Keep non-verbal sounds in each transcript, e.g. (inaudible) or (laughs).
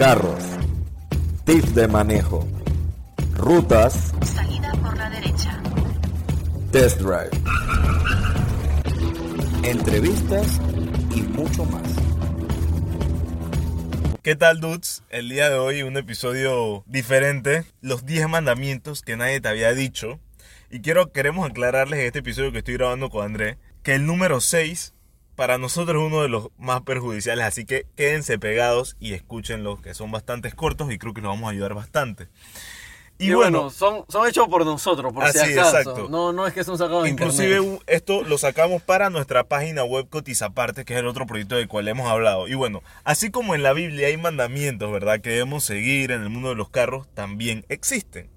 carros, tips de manejo, rutas, Salida por la derecha. test drive, entrevistas y mucho más. ¿Qué tal, dudes? El día de hoy un episodio diferente, los 10 mandamientos que nadie te había dicho. Y quiero, queremos aclararles en este episodio que estoy grabando con André, que el número 6 para nosotros es uno de los más perjudiciales, así que quédense pegados y escúchenlo, que son bastante cortos y creo que nos vamos a ayudar bastante. Y, bueno, son, son hechos por nosotros, por si Así, acaso. exacto. No, no es que son sacados de Inclusive internet. esto lo sacamos para nuestra página web Cotizaparte, que es el otro proyecto del cual hemos hablado. Y bueno, así como en la Biblia hay mandamientos, ¿verdad? Que debemos seguir en el mundo de los carros, también existen.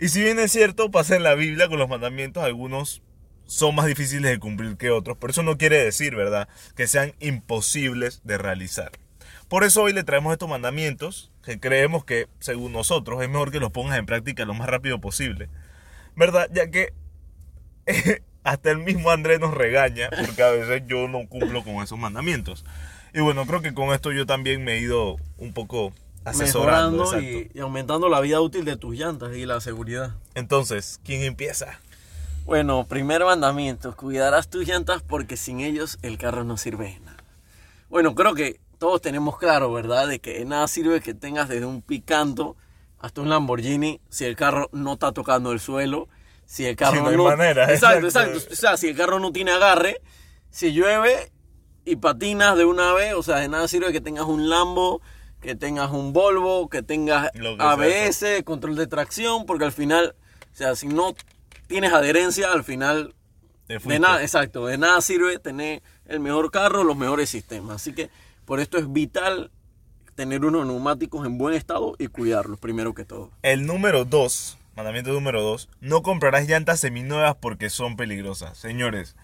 Y si bien es cierto, pasa en la Biblia con los mandamientos, algunos son más difíciles de cumplir que otros, pero eso no quiere decir, ¿verdad? Que sean imposibles de realizar. Por eso hoy le traemos estos mandamientos, que creemos que, según nosotros, es mejor que los pongas en práctica lo más rápido posible. ¿Verdad? Ya que (laughs) hasta el mismo Andrés nos regaña porque a veces yo no cumplo con esos mandamientos. Y bueno, creo que con esto yo también me he ido un poco asesorando. Mejorando y, y aumentando la vida útil de tus llantas y la seguridad. Entonces, ¿quién empieza? Bueno, primer mandamiento, cuidarás tus llantas porque sin ellos el carro no sirve de nada. Bueno, creo que todos tenemos claro, ¿verdad? De que de nada sirve que tengas desde un picanto hasta un Lamborghini si el carro no está tocando el suelo, si el carro Sí, no hay manera, Exacto, exacto. exacto. O sea, si el carro no tiene agarre, si llueve y patinas de una vez, o sea, de nada sirve que tengas un Lambo, que tengas un Volvo, que tengas que sea, ABS, control de tracción, porque al final, o sea, si no tienes adherencia, al final de nada, exacto, de nada sirve tener el mejor carro, los mejores sistemas. Así que por esto es vital tener unos neumáticos en buen estado y cuidarlos primero que todo. El número 2, mandamiento número 2, no comprarás llantas seminuevas porque son peligrosas. Señores,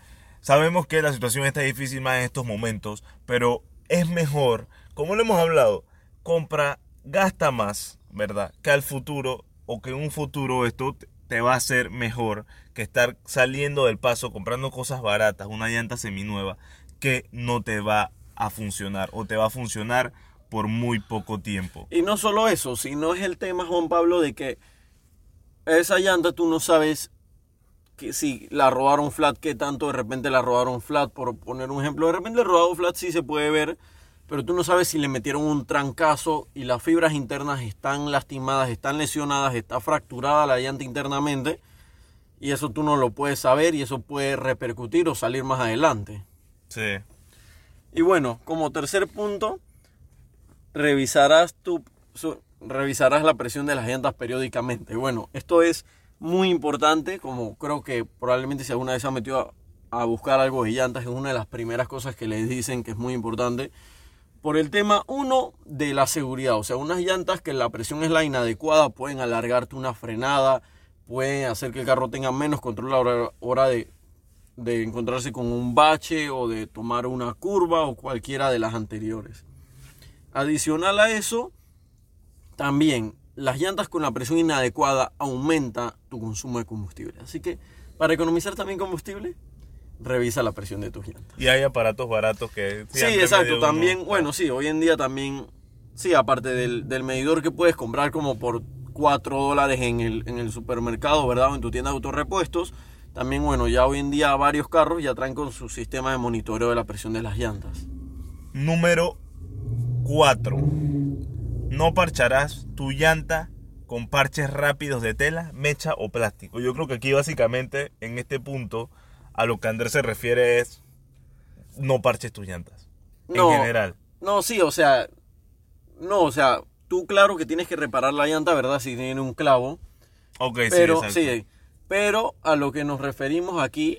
sabemos que la situación está difícil más en estos momentos, pero es mejor, como lo hemos hablado, compra, gasta más, ¿verdad? Que al futuro o que en un futuro esto te- va a hacer mejor que estar saliendo del paso comprando cosas baratas, una llanta seminueva que no te va a funcionar o te va a funcionar por muy poco tiempo. Y no solo eso, sino es el tema, Juan Pablo, de que esa llanta tú no sabes que si la robaron flat, que tanto de repente la robaron flat, por poner un ejemplo. De repente el robado flat sí se puede ver, pero tú no sabes si le metieron un trancazo y las fibras internas están lastimadas, están lesionadas, está fracturada la llanta internamente. Y eso tú no lo puedes saber y eso puede repercutir o salir más adelante. Sí. Y bueno, como tercer punto, revisarás tu su- revisarás la presión de las llantas periódicamente. Bueno, esto es muy importante, como creo que probablemente si alguna vez se ha metido a, a buscar algo de llantas, es una de las primeras cosas que les dicen que es muy importante. Por el tema, uno, de la seguridad. O sea, unas llantas que la presión es la inadecuada pueden alargarte una frenada, pueden hacer que el carro tenga menos control a la hora- hora de, de encontrarse con un bache o de tomar una curva o cualquiera de las anteriores. Adicional a eso, también las llantas con la presión inadecuada aumenta tu consumo de combustible. Así que para economizar también combustible, revisa la presión de tus llantas. Y hay aparatos baratos que... Sí, exacto. También, uno- bueno, sí, hoy en día también, sí, aparte del, del medidor que puedes comprar como por 4 dólares en el, en el supermercado, ¿verdad? O en tu tienda de autorrepuestos. También, bueno, ya hoy en día varios carros ya traen con su sistema de monitoreo de la presión de las llantas. Número 4. No parcharás tu llanta con parches rápidos de tela, mecha o plástico. Yo creo que aquí básicamente en este punto a lo que Andrés se refiere es no parches tus llantas. No, En general. No, sí, o sea, no, o sea, tú claro que tienes que reparar la llanta, ¿verdad? Si tiene un clavo. Ok, Pero, sí, sí, pero a lo que nos referimos aquí,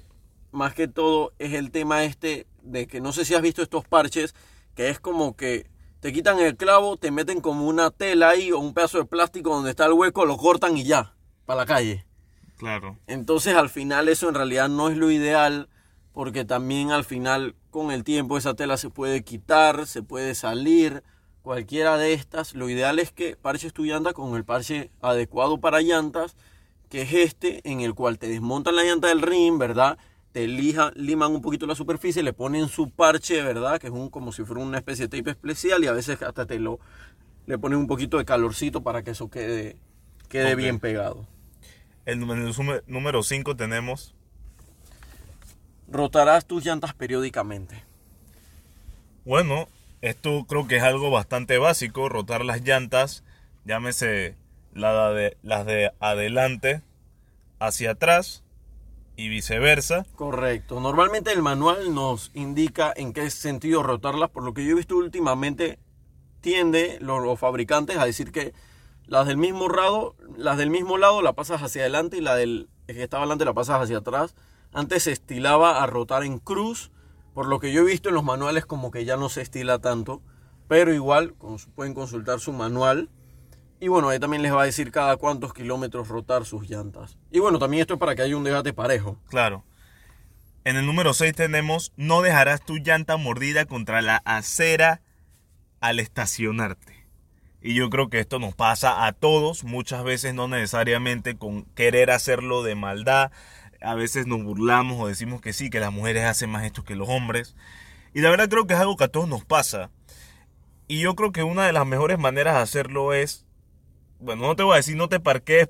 más que todo, es el tema este de que no sé si has visto estos parches, que es como que te quitan el clavo, te meten como una tela ahí o un pedazo de plástico donde está el hueco, lo cortan y ya, para la calle. Claro. Entonces al final eso en realidad no es lo ideal porque también al final con el tiempo esa tela se puede quitar, se puede salir, cualquiera de estas. Lo ideal es que parches tu llanta con el parche adecuado para llantas, que es este, en el cual te desmontan la llanta del rim, ¿verdad? Te lija, liman un poquito la superficie, le ponen su parche, ¿verdad? Que es un, como si fuera una especie de tape especial y a veces hasta te lo le pones un poquito de calorcito para que eso quede, quede bien pegado. El número- número 5 tenemos Rotarás tus llantas periódicamente. Bueno, esto creo que es algo bastante básico, rotar las llantas, llámese la de, las de adelante hacia atrás y viceversa. Correcto. Normalmente el manual nos indica en qué sentido rotarlas, por lo que yo he visto últimamente tiende los, los fabricantes a decir que las del mismo lado, las del mismo lado la pasas hacia adelante y la del que estaba adelante la pasas hacia atrás. Antes se estilaba a rotar en cruz, por lo que yo he visto en los manuales como que ya no se estila tanto, pero igual pueden consultar su manual. Y bueno, ahí también les va a decir cada cuántos kilómetros rotar sus llantas. Y bueno, también esto es para que haya un desgaste parejo. Claro. En el número 6 tenemos, no dejarás tu llanta mordida contra la acera al estacionarte. Y yo creo que esto nos pasa a todos, muchas veces no necesariamente con querer hacerlo de maldad. A veces nos burlamos o decimos que sí, que las mujeres hacen más esto que los hombres. Y la verdad creo que es algo que a todos nos pasa. Y yo creo que una de las mejores maneras de hacerlo es, bueno, no te voy a decir no te parquees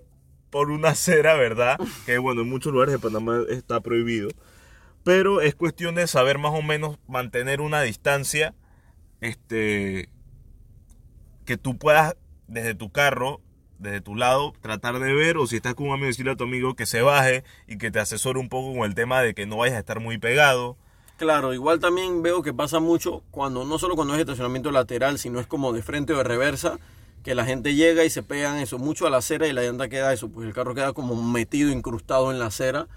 por una (laughs) acera, ¿verdad? Que bueno, en muchos lugares de Panamá está prohibido. Pero es cuestión de saber más o menos mantener una distancia, este, que tú puedas desde tu carro, desde tu lado, tratar de ver, o si estás con un amigo, decirle a tu amigo que se baje y que te asesore un poco con el tema de que no vayas a estar muy pegado. Claro, igual también veo que pasa mucho cuando, no solo cuando es estacionamiento lateral, sino es como de frente o de reversa, que la gente llega y se pegan eso mucho a la acera y la llanta queda eso, pues el carro queda como metido, incrustado en la acera.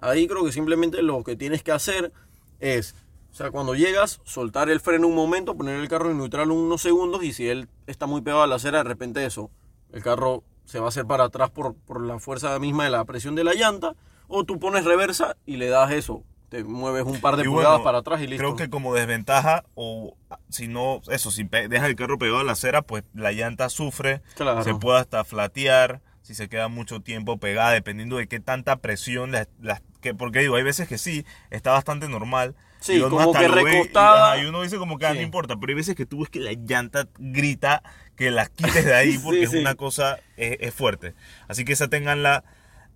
Ahí creo que simplemente lo que tienes que hacer es, o sea, cuando llegas, soltar el freno un momento, poner el carro en neutral unos segundos y si él está muy pegado a la acera, de repente eso, el carro se va a hacer para atrás por, por la fuerza misma de la presión de la llanta, o tú pones reversa y le das eso, te mueves un par de pulgadas para atrás y listo. Creo que como desventaja, o si no, eso, si dejas el carro pegado a la acera, pues la llanta sufre, Claro. se puede hasta flatear, si se queda mucho tiempo pegada, dependiendo de qué tanta presión, las, las- que, porque digo, hay veces que sí, está bastante normal. Sí, y como que lo ve y- recostada. Y, uno dice como que ah, no importa, pero hay veces que tú ves que la llanta grita que las quites de ahí (laughs) porque Sí, es sí. una cosa, es, es fuerte. Así que esa tenganla.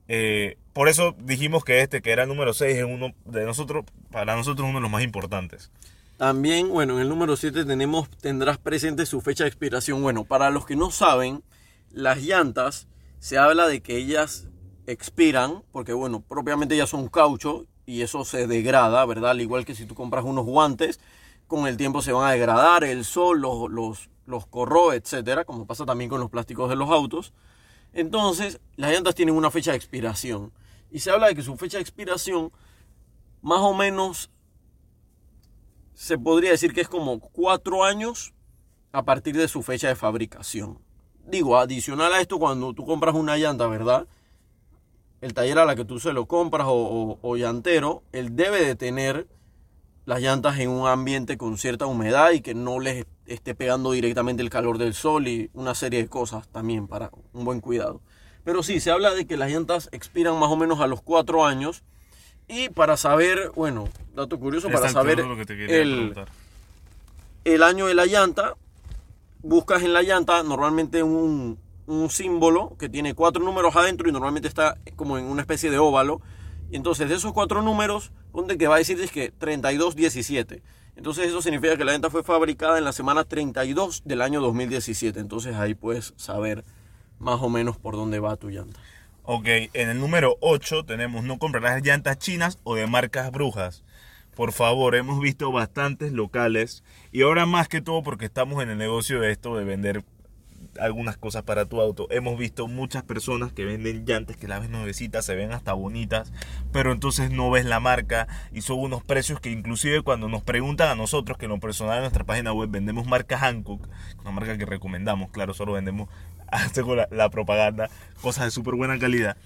eh, por eso dijimos que este, que era el número 6, es uno de nosotros, para nosotros uno de los más importantes. También, bueno, en el número 7 tenemos, tendrás presente su fecha de expiración. Bueno, para los que no saben, las llantas, se habla de que ellas expiran, porque bueno, propiamente ellas son caucho y eso se degrada, ¿verdad? Al igual que si tú compras unos guantes, con el tiempo se van a degradar, el sol los, los, los corroe, etcétera, como pasa también con los plásticos de los autos. Entonces, las llantas tienen una fecha de expiración. Y se habla de que su fecha de expiración, más o menos, se podría decir que es como cuatro años a partir de su fecha de fabricación. Digo, adicional a esto, cuando tú compras una llanta, ¿verdad? El taller a la que tú se lo compras o, o- o llantero, él debe de tener las llantas en un ambiente con cierta humedad y que no les esté pegando directamente el calor del sol y una serie de cosas también para un buen cuidado. Pero sí, se habla de que las llantas expiran más o menos a los cuatro años. Y para saber, bueno, dato curioso, para saber el, el año de la llanta, buscas en la llanta normalmente un, un símbolo que tiene cuatro números adentro y normalmente está como en una especie de óvalo. Y entonces de esos cuatro números, ponte que va a decir es que 3217. Entonces eso significa que la llanta fue fabricada en la semana 32 del año 2017. Entonces ahí puedes saber más o menos por dónde va tu llanta. Ok, en el número 8 tenemos no comprarás llantas chinas o de marcas brujas. Por favor, hemos visto bastantes locales y ahora más que todo porque estamos en el negocio de esto de vender algunas cosas para tu auto. Hemos visto muchas personas que venden llantas que las ves nuevecitas, se ven hasta bonitas, pero entonces no ves la marca y son unos precios que inclusive cuando nos preguntan a nosotros que en lo personal en nuestra página web vendemos marca Hancock, una marca que recomendamos, claro, solo vendemos (laughs) hacemos la, la propaganda, cosas de súper buena calidad.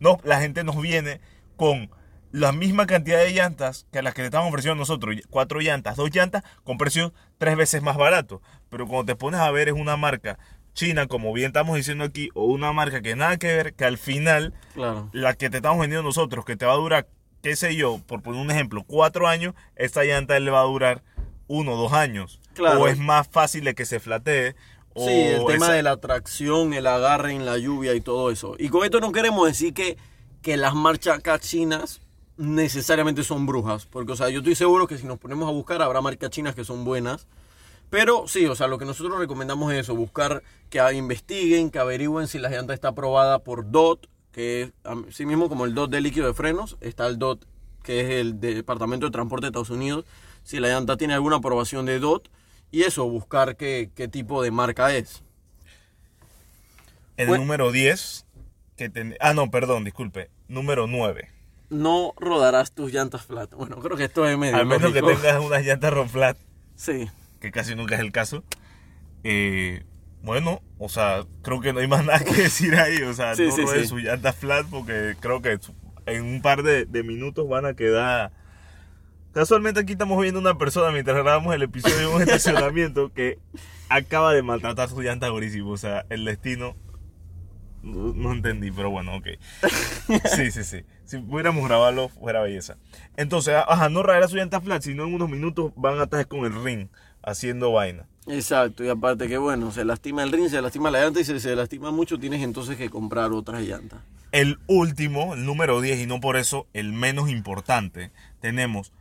No, la gente nos viene con la misma cantidad de llantas que las que le estamos ofreciendo nosotros, cuatro llantas, dos llantas, con precios tres veces más baratos. Pero cuando te pones a ver es una marca china, como bien estamos diciendo aquí, o una marca que nada que ver, que al final Claro. la que te estamos vendiendo nosotros, que te va a durar, qué sé yo, por poner un ejemplo, cuatro años, esta llanta le va a durar uno o dos años. Claro. O es más fácil de que se flatee, O Sí, el tema esa- de la tracción, el agarre en la lluvia y todo eso. Y con esto no queremos decir que, que las marcas chinas necesariamente son brujas. Porque, o sea, yo estoy seguro que si nos ponemos a buscar habrá marcas chinas que son buenas. Pero sí, o sea, lo que nosotros recomendamos es eso, buscar que investiguen, que averigüen si la llanta está aprobada por DOT, que es así mismo como el DOT de líquido de frenos, está el DOT que es el Departamento de Transporte de Estados Unidos, si la llanta tiene alguna aprobación de DOT, y eso, buscar qué, qué tipo de marca es. El Bueno. número 10, que ten- ah, no, perdón, disculpe. Número 9. No rodarás tus llantas flat. Bueno, creo que esto es medio Al menos que tengas unas llantas roll flat, Sí. Que casi nunca es el caso. Eh, bueno, o sea, creo que no hay más nada que (laughs) decir ahí. O sea, Sí, no sí, sí. sus llantas flat porque creo que en un par de, de minutos van a quedar. Casualmente aquí estamos viendo una persona mientras grabamos el episodio en un (laughs) estacionamiento que acaba de maltratar su llanta durísimo. O sea, el destino. No, no entendí, pero bueno, ok. (laughs) Sí, sí, sí. Si pudiéramos grabarlo, fuera belleza. Entonces, ajá, no rayar su llanta flat, sino en unos minutos van a estar con el ring haciendo vaina. Exacto, y aparte que bueno, se lastima el ring, se lastima la llanta y si se lastima mucho tienes entonces que comprar otras llantas. El último, el número 10, y no por eso el menos importante, tenemos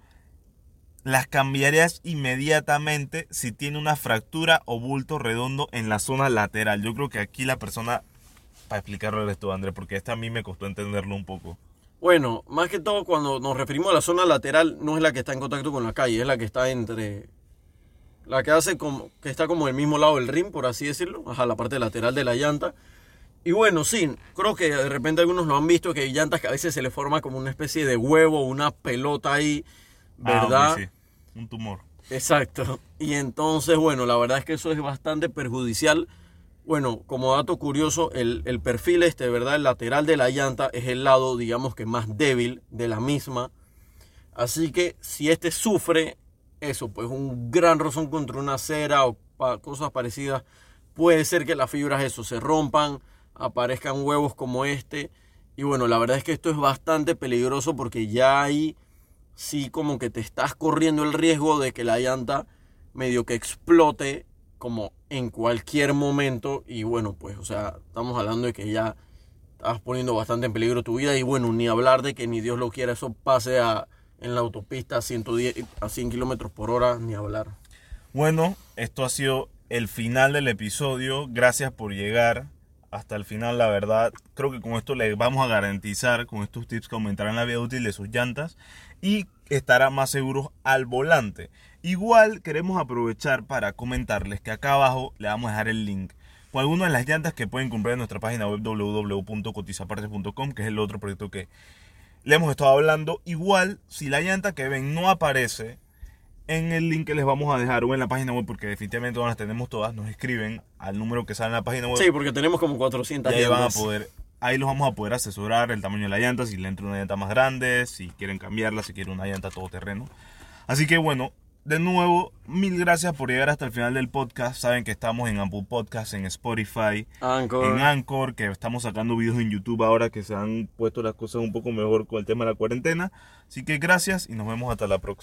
las cambiarías inmediatamente si tiene una fractura o bulto redondo en la zona lateral. Yo creo que aquí la persona, para explicarlo esto, Andrés, porque esta a mí me costó entenderlo un poco. Bueno, más que todo cuando nos referimos a la zona lateral, no es la que está en contacto con la calle, es la que está entre... La que hace como... que está como el mismo lado del ring, por así decirlo, ajá, la parte lateral de la llanta. Y bueno, sí, creo que de repente algunos lo han visto, que hay llantas que a veces se le forma como una especie de huevo, una pelota ahí, Ah, ¿verdad? sí, un tumor. Exacto. Y entonces, bueno, la verdad es que eso es bastante perjudicial. Bueno, como dato curioso, el, el perfil este, ¿verdad? El lateral de la llanta es el lado, digamos que más débil de la misma. Así que si este sufre eso, pues un gran rozón contra una acera o pa- cosas parecidas, puede ser que las fibras eso se rompan, aparezcan huevos como este. Y bueno, la verdad es que esto es bastante peligroso porque ya hay sí como que te estás corriendo el riesgo de que la llanta medio que explote como en cualquier momento. Y bueno pues o sea estamos hablando de que ya estás poniendo bastante en peligro tu vida. Y bueno ni hablar de que ni Dios lo quiera eso pase a en la autopista a 110 a 100 kilómetros por hora ni hablar Bueno, esto ha sido el final del episodio. Gracias por llegar hasta el final, la verdad. Creo que con esto le vamos a garantizar, con estos tips que aumentarán la vida útil de sus llantas y estará más seguros al volante. Igual queremos aprovechar para comentarles que acá abajo le vamos a dejar el link con algunas de las llantas que pueden comprar en nuestra página web www.cotizapartes.com, que es el otro proyecto que le hemos estado hablando. Igual, si la llanta que ven no aparece, en el link que les vamos a dejar o en la página web, porque definitivamente no las tenemos todas, nos escriben al número que sale en la página web. sí porque tenemos como 400 y ahí van a poder, ahí los vamos a poder asesorar el tamaño de la llanta, si le entra una llanta más grande, si quieren cambiarla, si quieren una llanta todoterreno. Así que bueno, de nuevo, mil gracias por llegar hasta el final del podcast. Saben que estamos en Apple Podcast, en Spotify, Anchor. en Anchor, que estamos sacando videos en YouTube ahora que se han puesto las cosas un poco mejor con el tema de la cuarentena. Así que gracias y nos vemos hasta la próxima.